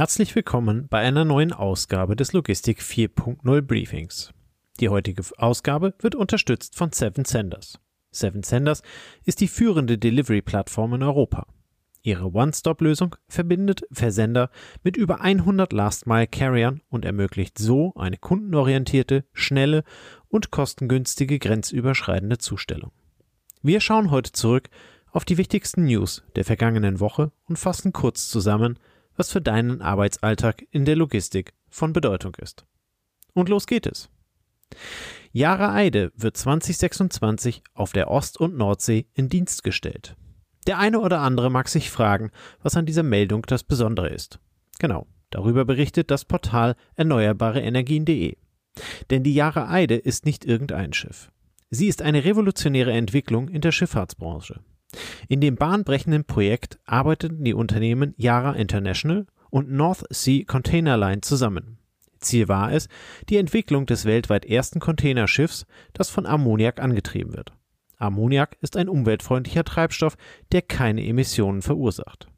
Herzlich willkommen bei einer neuen Ausgabe des Logistik 4.0 Briefings. Die heutige Ausgabe wird unterstützt von Seven Senders. Seven Senders ist die führende Delivery-Plattform in Europa. Ihre One-Stop-Lösung verbindet Versender mit über 100 Last-Mile-Carriern und ermöglicht so eine kundenorientierte, schnelle und kostengünstige grenzüberschreitende Zustellung. Wir schauen heute zurück auf die wichtigsten News der vergangenen Woche und fassen kurz zusammen, was für deinen Arbeitsalltag in der Logistik von Bedeutung ist. Und los geht es. Yara Eide wird 2026 auf der Ost- und Nordsee in Dienst gestellt. Der eine oder andere mag sich fragen, was an dieser Meldung das Besondere ist. Genau, darüber berichtet das Portal erneuerbareenergien.de. Denn die Yara Eide ist nicht irgendein Schiff. Sie ist eine revolutionäre Entwicklung in der Schifffahrtsbranche. In dem bahnbrechenden Projekt arbeiteten die Unternehmen Yara International und North Sea Container Line zusammen. Ziel war es, die Entwicklung des weltweit ersten Containerschiffs, das von Ammoniak angetrieben wird. Ammoniak ist ein umweltfreundlicher Treibstoff, der keine Emissionen verursacht.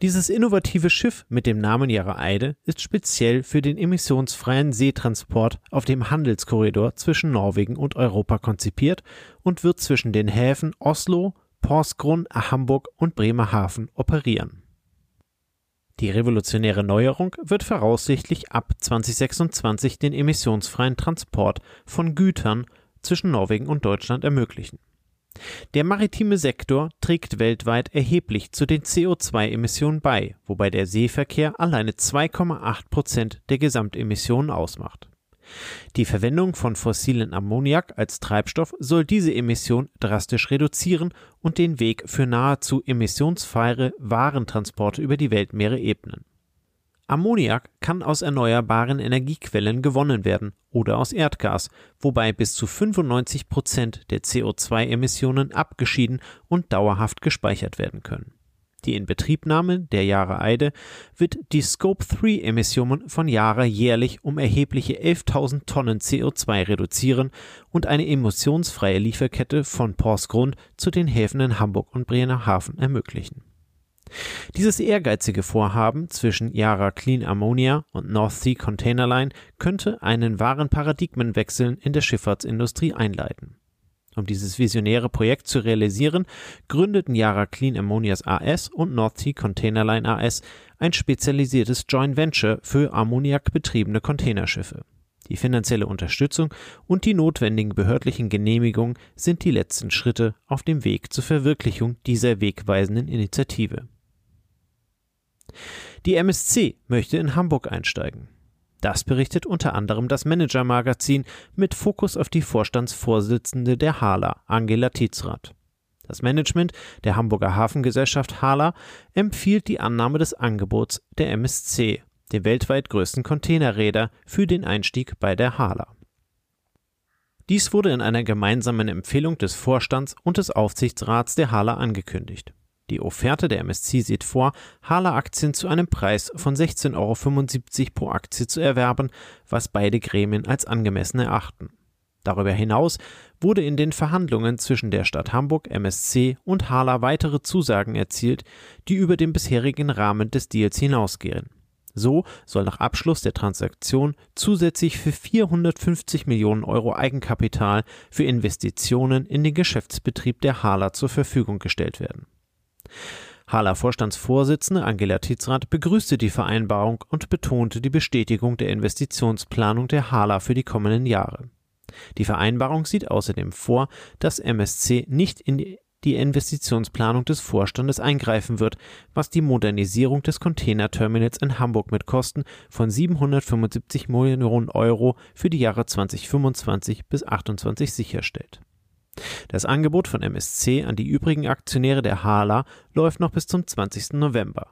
Dieses innovative Schiff mit dem Namen Yara Eide ist speziell für den emissionsfreien Seetransport auf dem Handelskorridor zwischen Norwegen und Europa konzipiert und wird zwischen den Häfen Oslo, Porsgrunn, Hamburg und Bremerhaven operieren. Die revolutionäre Neuerung wird voraussichtlich ab 2026 den emissionsfreien Transport von Gütern zwischen Norwegen und Deutschland ermöglichen. Der maritime Sektor trägt weltweit erheblich zu den CO2-Emissionen bei, wobei der Seeverkehr alleine 2,8 Prozent der Gesamtemissionen ausmacht. Die Verwendung von fossilen Ammoniak als Treibstoff soll diese Emission drastisch reduzieren und den Weg für nahezu emissionsfreie Warentransporte über die Weltmeere ebnen. Ammoniak kann aus erneuerbaren Energiequellen gewonnen werden oder aus Erdgas, wobei bis zu 95 Prozent der CO2-Emissionen abgeschieden und dauerhaft gespeichert werden können. Die Inbetriebnahme der Jahre Eide wird die Scope-3-Emissionen von Jahre jährlich um erhebliche 11.000 Tonnen CO2 reduzieren und eine emissionsfreie Lieferkette von Porsgrund zu den Häfen in Hamburg und Bremerhaven ermöglichen. Dieses ehrgeizige Vorhaben zwischen Yara Clean Ammonia und North Sea Container Line könnte einen wahren Paradigmenwechsel in der Schifffahrtsindustrie einleiten. Um dieses visionäre Projekt zu realisieren, gründeten Yara Clean Ammonias AS und North Sea Container Line AS ein spezialisiertes Joint Venture für ammoniakbetriebene Containerschiffe. Die finanzielle Unterstützung und die notwendigen behördlichen Genehmigungen sind die letzten Schritte auf dem Weg zur Verwirklichung dieser wegweisenden Initiative. Die MSC möchte in Hamburg einsteigen. Das berichtet unter anderem das Manager-Magazin mit Fokus auf die Vorstandsvorsitzende der Hala, Angela Tietzrath. Das Management der Hamburger Hafengesellschaft Hala empfiehlt die Annahme des Angebots der MSC, dem weltweit größten Containerräder, für den Einstieg bei der Hala. Dies wurde in einer gemeinsamen Empfehlung des Vorstands und des Aufsichtsrats der Hala angekündigt. Die Offerte der MSC sieht vor, Hala-Aktien zu einem Preis von 16,75 Euro pro Aktie zu erwerben, was beide Gremien als angemessen erachten. Darüber hinaus wurde in den Verhandlungen zwischen der Stadt Hamburg, MSC und Hala weitere Zusagen erzielt, die über den bisherigen Rahmen des Deals hinausgehen. So soll nach Abschluss der Transaktion zusätzlich für 450 Millionen Euro Eigenkapital für Investitionen in den Geschäftsbetrieb der Hala zur Verfügung gestellt werden. Hala Vorstandsvorsitzende Angela Tietzrath begrüßte die Vereinbarung und betonte die Bestätigung der Investitionsplanung der Hala für die kommenden Jahre. Die Vereinbarung sieht außerdem vor, dass MSC nicht in die Investitionsplanung des Vorstandes eingreifen wird, was die Modernisierung des Containerterminals in Hamburg mit Kosten von 775 Millionen Euro für die Jahre 2025 bis 2028 sicherstellt. Das Angebot von MSC an die übrigen Aktionäre der Hala läuft noch bis zum 20. November.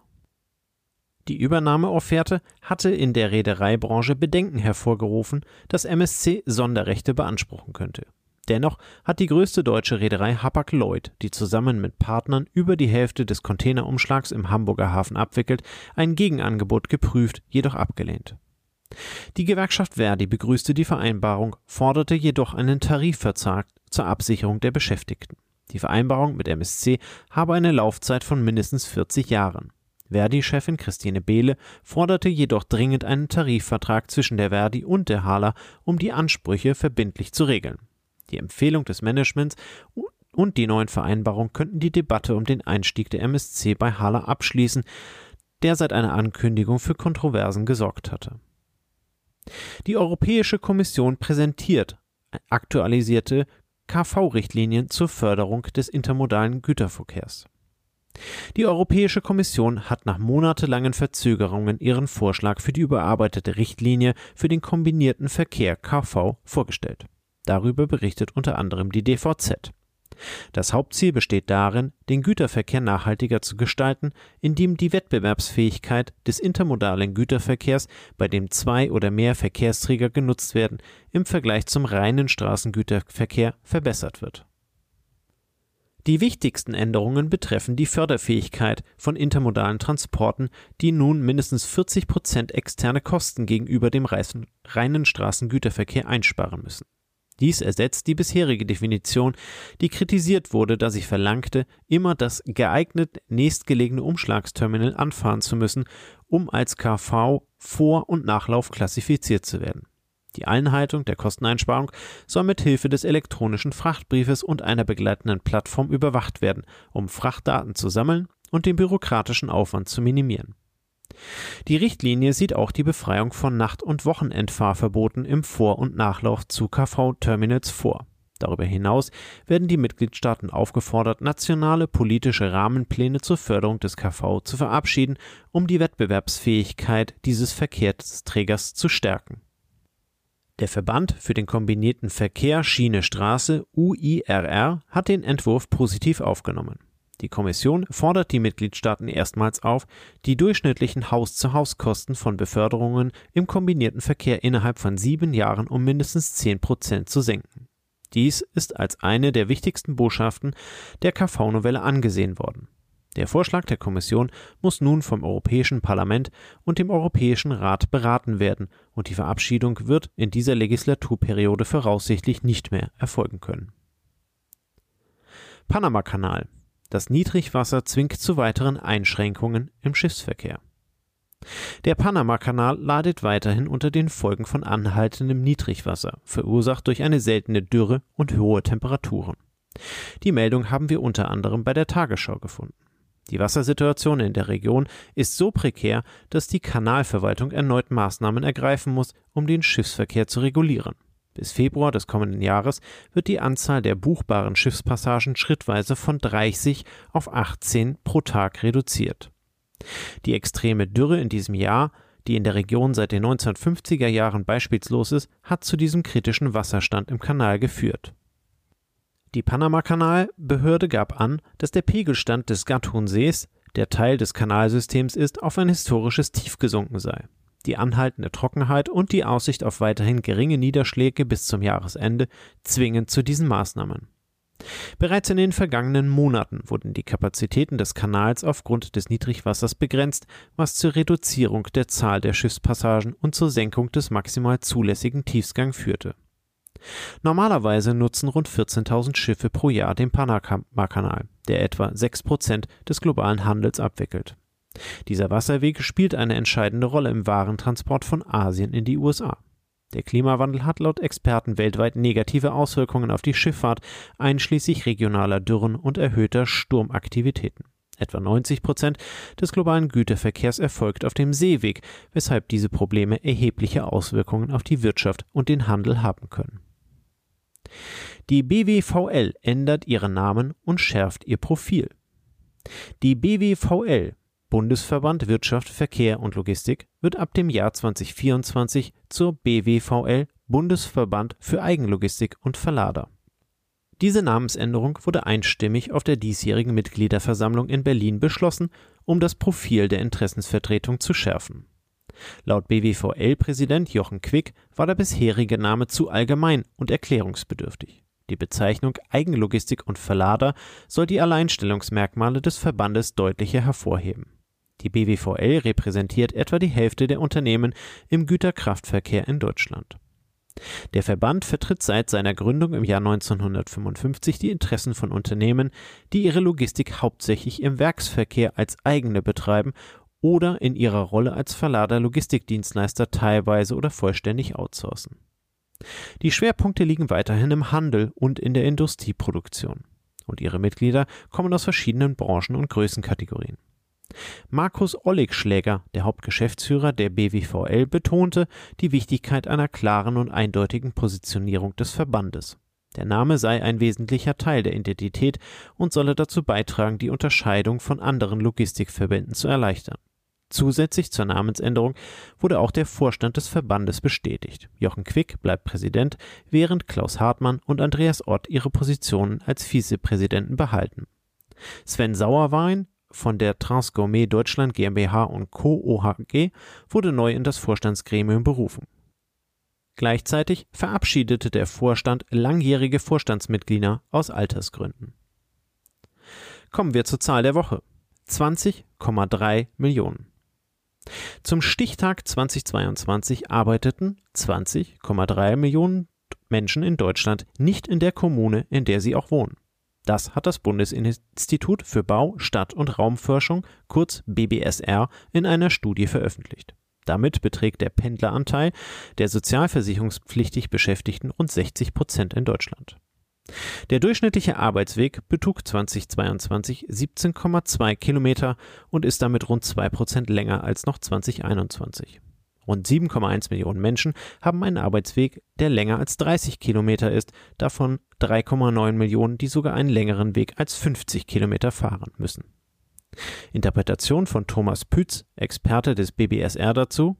Die Übernahmeofferte hatte in der Reedereibranche Bedenken hervorgerufen, dass MSC Sonderrechte beanspruchen könnte. Dennoch hat die größte deutsche Reederei Hapag-Lloyd, die zusammen mit Partnern über die Hälfte des Containerumschlags im Hamburger Hafen abwickelt, ein Gegenangebot geprüft, jedoch abgelehnt. Die Gewerkschaft Verdi begrüßte die Vereinbarung, forderte jedoch einen Tarifvertrag zur Absicherung der Beschäftigten. Die Vereinbarung mit MSC habe eine Laufzeit von mindestens 40 Jahren. Verdi-Chefin Christine Behle forderte jedoch dringend einen Tarifvertrag zwischen der Verdi und der Hala, um die Ansprüche verbindlich zu regeln. Die Empfehlung des Managements und die neuen Vereinbarungen könnten die Debatte um den Einstieg der MSC bei Hala abschließen, der seit einer Ankündigung für Kontroversen gesorgt hatte. Die Europäische Kommission präsentiert aktualisierte KV-Richtlinien zur Förderung des intermodalen Güterverkehrs. Die Europäische Kommission hat nach monatelangen Verzögerungen ihren Vorschlag für die überarbeitete Richtlinie für den kombinierten Verkehr KV vorgestellt. Darüber berichtet unter anderem die DVZ. Das Hauptziel besteht darin, den Güterverkehr nachhaltiger zu gestalten, indem die Wettbewerbsfähigkeit des intermodalen Güterverkehrs, bei dem zwei oder mehr Verkehrsträger genutzt werden, im Vergleich zum reinen Straßengüterverkehr verbessert wird die wichtigsten Änderungen betreffen die Förderfähigkeit von intermodalen Transporten, die nun mindestens 40 Prozent externe Kosten gegenüber dem reinen Straßengüterverkehr einsparen müssen. Dies ersetzt die bisherige Definition, die kritisiert wurde, da sie verlangte, immer das geeignet nächstgelegene Umschlagsterminal anfahren zu müssen, um als KV Vor- und Nachlauf klassifiziert zu werden. Die Einhaltung der Kosteneinsparung soll mit Hilfe des elektronischen Frachtbriefes und einer begleitenden Plattform überwacht werden, um Frachtdaten zu sammeln und den bürokratischen Aufwand zu minimieren. Die Richtlinie sieht auch die Befreiung von Nacht- und Wochenendfahrverboten im Vor- und Nachlauf zu KV-Terminals vor. Darüber hinaus werden die Mitgliedstaaten aufgefordert, nationale politische Rahmenpläne zur Förderung des KV zu verabschieden, um die Wettbewerbsfähigkeit dieses Verkehrsträgers zu stärken. Der Verband für den kombinierten Verkehr Schiene Straße UIRR hat den Entwurf positiv aufgenommen. Die Kommission fordert die Mitgliedstaaten erstmals auf, die durchschnittlichen Haus-zu-Haus-Kosten von Beförderungen im kombinierten Verkehr innerhalb von sieben Jahren um mindestens zehn Prozent zu senken. Dies ist als eine der wichtigsten Botschaften der KV-Novelle angesehen worden. Der Vorschlag der Kommission muss nun vom Europäischen Parlament und dem Europäischen Rat beraten werden, und die Verabschiedung wird in dieser Legislaturperiode voraussichtlich nicht mehr erfolgen können. Panamakanal. Das Niedrigwasser zwingt zu weiteren Einschränkungen im Schiffsverkehr. Der Panamakanal leidet weiterhin unter den Folgen von anhaltendem Niedrigwasser, verursacht durch eine seltene Dürre und hohe Temperaturen. Die Meldung haben wir unter anderem bei der Tagesschau gefunden. Die Wassersituation in der Region ist so prekär, dass die Kanalverwaltung erneut Maßnahmen ergreifen muss, um den Schiffsverkehr zu regulieren. Bis Februar des kommenden Jahres wird die Anzahl der buchbaren Schiffspassagen schrittweise von 30 auf 18 pro Tag reduziert. Die extreme Dürre in diesem Jahr, die in der Region seit den 1950er Jahren beispielslos ist, hat zu diesem kritischen Wasserstand im Kanal geführt. Die Panamakanalbehörde gab an, dass der Pegelstand des Gatun-Sees, der Teil des Kanalsystems ist, auf ein historisches Tief gesunken sei. Die anhaltende Trockenheit und die Aussicht auf weiterhin geringe Niederschläge bis zum Jahresende zwingen zu diesen Maßnahmen. Bereits in den vergangenen Monaten wurden die Kapazitäten des Kanals aufgrund des Niedrigwassers begrenzt, was zur Reduzierung der Zahl der Schiffspassagen und zur Senkung des maximal zulässigen Tiefsgang führte. Normalerweise nutzen rund 14.000 Schiffe pro Jahr den Panamakanal, der etwa 6 Prozent des globalen Handels abwickelt. Dieser Wasserweg spielt eine entscheidende Rolle im Warentransport von Asien in die USA. Der Klimawandel hat laut Experten weltweit negative Auswirkungen auf die Schifffahrt, einschließlich regionaler Dürren und erhöhter Sturmaktivitäten. Etwa 90 Prozent des globalen Güterverkehrs erfolgt auf dem Seeweg, weshalb diese Probleme erhebliche Auswirkungen auf die Wirtschaft und den Handel haben können. Die BWVL ändert ihren Namen und schärft ihr Profil. Die BWVL Bundesverband Wirtschaft, Verkehr und Logistik wird ab dem Jahr 2024 zur BWVL Bundesverband für Eigenlogistik und Verlader. Diese Namensänderung wurde einstimmig auf der diesjährigen Mitgliederversammlung in Berlin beschlossen, um das Profil der Interessensvertretung zu schärfen. Laut BWVL-Präsident Jochen Quick war der bisherige Name zu allgemein und erklärungsbedürftig. Die Bezeichnung Eigenlogistik und Verlader soll die Alleinstellungsmerkmale des Verbandes deutlicher hervorheben. Die BWVL repräsentiert etwa die Hälfte der Unternehmen im Güterkraftverkehr in Deutschland. Der Verband vertritt seit seiner Gründung im Jahr 1955 die Interessen von Unternehmen, die ihre Logistik hauptsächlich im Werksverkehr als eigene betreiben oder in ihrer Rolle als Verlader Logistikdienstleister teilweise oder vollständig outsourcen. Die Schwerpunkte liegen weiterhin im Handel und in der Industrieproduktion. Und ihre Mitglieder kommen aus verschiedenen Branchen und Größenkategorien. Markus Olligschläger, der Hauptgeschäftsführer der BWVL, betonte die Wichtigkeit einer klaren und eindeutigen Positionierung des Verbandes. Der Name sei ein wesentlicher Teil der Identität und solle dazu beitragen, die Unterscheidung von anderen Logistikverbänden zu erleichtern. Zusätzlich zur Namensänderung wurde auch der Vorstand des Verbandes bestätigt. Jochen Quick bleibt Präsident, während Klaus Hartmann und Andreas Ott ihre Positionen als Vizepräsidenten behalten. Sven Sauerwein von der Transgourmet Deutschland GmbH und Co. OHG wurde neu in das Vorstandsgremium berufen. Gleichzeitig verabschiedete der Vorstand langjährige Vorstandsmitglieder aus Altersgründen. Kommen wir zur Zahl der Woche. 20,3 Millionen. Zum Stichtag 2022 arbeiteten 20,3 Millionen Menschen in Deutschland nicht in der Kommune, in der sie auch wohnen. Das hat das Bundesinstitut für Bau, Stadt- und Raumforschung, kurz BBSR, in einer Studie veröffentlicht. Damit beträgt der Pendleranteil der sozialversicherungspflichtig Beschäftigten rund 60 Prozent in Deutschland. Der durchschnittliche Arbeitsweg betrug 2022 17,2 Kilometer und ist damit rund 2 Prozent länger als noch 2021. Rund 7,1 Millionen Menschen haben einen Arbeitsweg, der länger als 30 Kilometer ist, davon 3,9 Millionen, die sogar einen längeren Weg als 50 Kilometer fahren müssen. Interpretation von Thomas Pütz, Experte des BBSR dazu.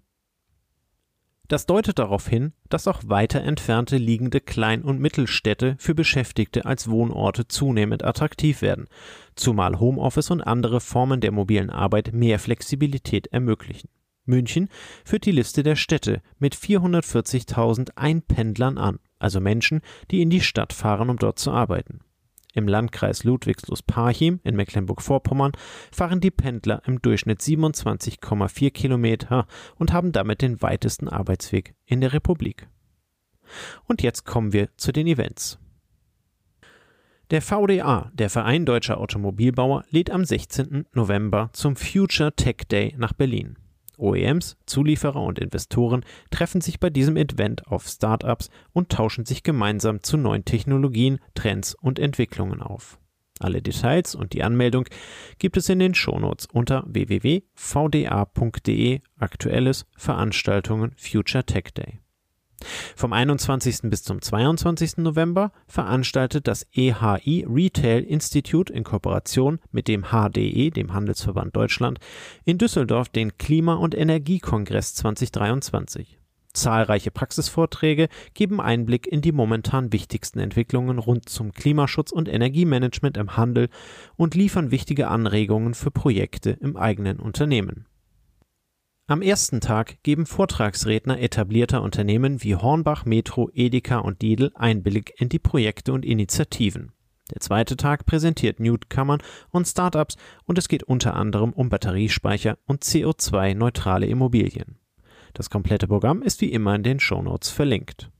Das deutet darauf hin, dass auch weiter entfernte liegende Klein- und Mittelstädte für Beschäftigte als Wohnorte zunehmend attraktiv werden, zumal Homeoffice und andere Formen der mobilen Arbeit mehr Flexibilität ermöglichen. München führt die Liste der Städte mit 440.000 Einpendlern an, also Menschen, die in die Stadt fahren, um dort zu arbeiten. Im Landkreis Ludwigslust-Parchim in Mecklenburg-Vorpommern fahren die Pendler im Durchschnitt 27,4 Kilometer und haben damit den weitesten Arbeitsweg in der Republik. Und jetzt kommen wir zu den Events. Der VDA, der Verein Deutscher Automobilbauer, lädt am 16. November zum Future Tech Day nach Berlin. OEMs, Zulieferer und Investoren treffen sich bei diesem Event auf Startups und tauschen sich gemeinsam zu neuen Technologien, Trends und Entwicklungen auf. Alle Details und die Anmeldung gibt es in den Shownotes unter www.vda.de Aktuelles Veranstaltungen Future Tech Day. Vom 21. bis zum 22. November veranstaltet das EHI Retail Institute in Kooperation mit dem HDE, dem Handelsverband Deutschland, in Düsseldorf den Klima- und Energiekongress 2023. Zahlreiche Praxisvorträge geben Einblick in die momentan wichtigsten Entwicklungen rund zum Klimaschutz und Energiemanagement im Handel und liefern wichtige Anregungen für Projekte im eigenen Unternehmen. Am ersten Tag geben Vortragsredner etablierter Unternehmen wie Hornbach, Metro, Edeka und Lidl Einblick in die Projekte und Initiativen. Der zweite Tag präsentiert Newcomern und Startups und es geht unter anderem um Batteriespeicher und CO2-neutrale Immobilien. Das komplette Programm ist wie immer in den Shownotes verlinkt.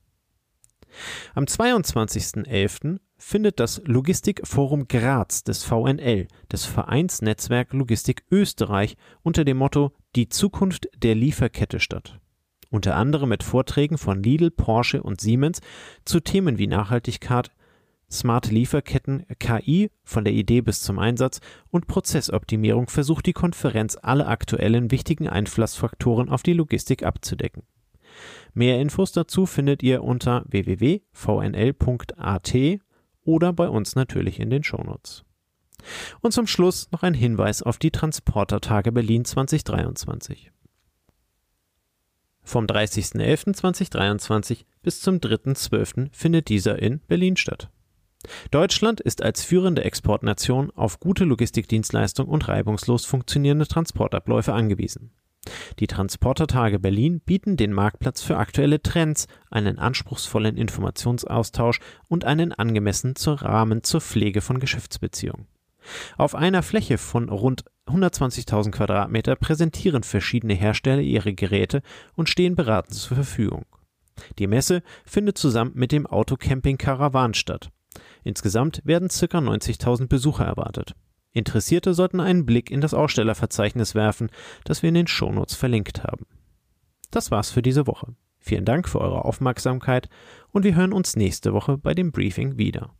Am 22.11. findet das Logistikforum Graz des VNL, des Vereinsnetzwerk Logistik Österreich, unter dem Motto Die Zukunft der Lieferkette statt. Unter anderem mit Vorträgen von Lidl, Porsche und Siemens zu Themen wie Nachhaltigkeit, smarte Lieferketten, KI von der Idee bis zum Einsatz und Prozessoptimierung versucht die Konferenz alle aktuellen wichtigen Einflussfaktoren auf die Logistik abzudecken. Mehr Infos dazu findet ihr unter www.vnl.at oder bei uns natürlich in den Shownotes. Und zum Schluss noch ein Hinweis auf die Transportertage Berlin 2023. Vom 30.11.2023 bis zum 3.12. findet dieser in Berlin statt. Deutschland ist als führende Exportnation auf gute Logistikdienstleistung und reibungslos funktionierende Transportabläufe angewiesen. Die Transportertage Berlin bieten den Marktplatz für aktuelle Trends, einen anspruchsvollen Informationsaustausch und einen angemessenen Rahmen zur Pflege von Geschäftsbeziehungen. Auf einer Fläche von rund 120.000 Quadratmeter präsentieren verschiedene Hersteller ihre Geräte und stehen beratend zur Verfügung. Die Messe findet zusammen mit dem Autocamping Caravan statt. Insgesamt werden ca. 90.000 Besucher erwartet. Interessierte sollten einen Blick in das Ausstellerverzeichnis werfen, das wir in den Shownotes verlinkt haben. Das war's für diese Woche. Vielen Dank für eure Aufmerksamkeit und wir hören uns nächste Woche bei dem Briefing wieder.